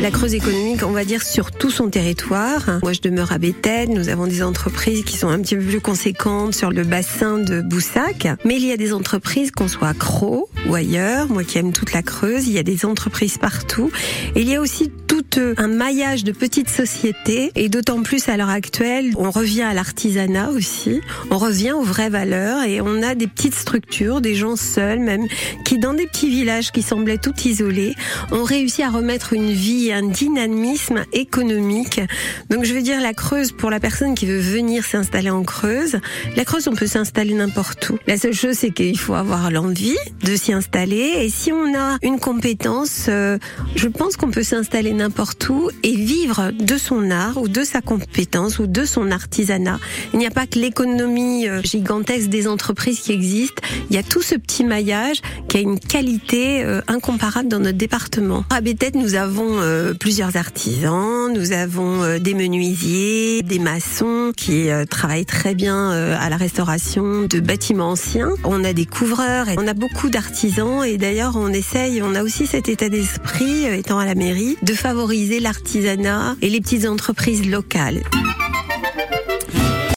La Creuse économique, on va dire sur tout son territoire. Moi, je demeure à Béthène. Nous avons des entreprises qui sont un petit peu plus conséquentes sur le bassin de Boussac. Mais il y a des entreprises, qu'on soit à Croc ou ailleurs, moi qui aime toute la Creuse, il y a des entreprises partout. Il y a aussi tout un maillage de petites sociétés. Et d'autant plus à l'heure actuelle, on revient à l'artisanat aussi. On revient aux vraies valeurs et on a des petites structures, des gens seuls même, qui dans des petits villages qui semblaient tout isolés, ont réussi à remettre une vie un dynamisme économique. Donc je veux dire la Creuse pour la personne qui veut venir s'installer en Creuse. La Creuse, on peut s'installer n'importe où. La seule chose, c'est qu'il faut avoir l'envie de s'y installer. Et si on a une compétence, euh, je pense qu'on peut s'installer n'importe où et vivre de son art ou de sa compétence ou de son artisanat. Il n'y a pas que l'économie euh, gigantesque des entreprises qui existent. Il y a tout ce petit maillage qui a une qualité euh, incomparable dans notre département. À Béthède, nous avons euh, plusieurs artisans, nous avons des menuisiers, des maçons qui travaillent très bien à la restauration de bâtiments anciens. On a des couvreurs et on a beaucoup d'artisans et d'ailleurs on essaye, on a aussi cet état d'esprit étant à la mairie de favoriser l'artisanat et les petites entreprises locales.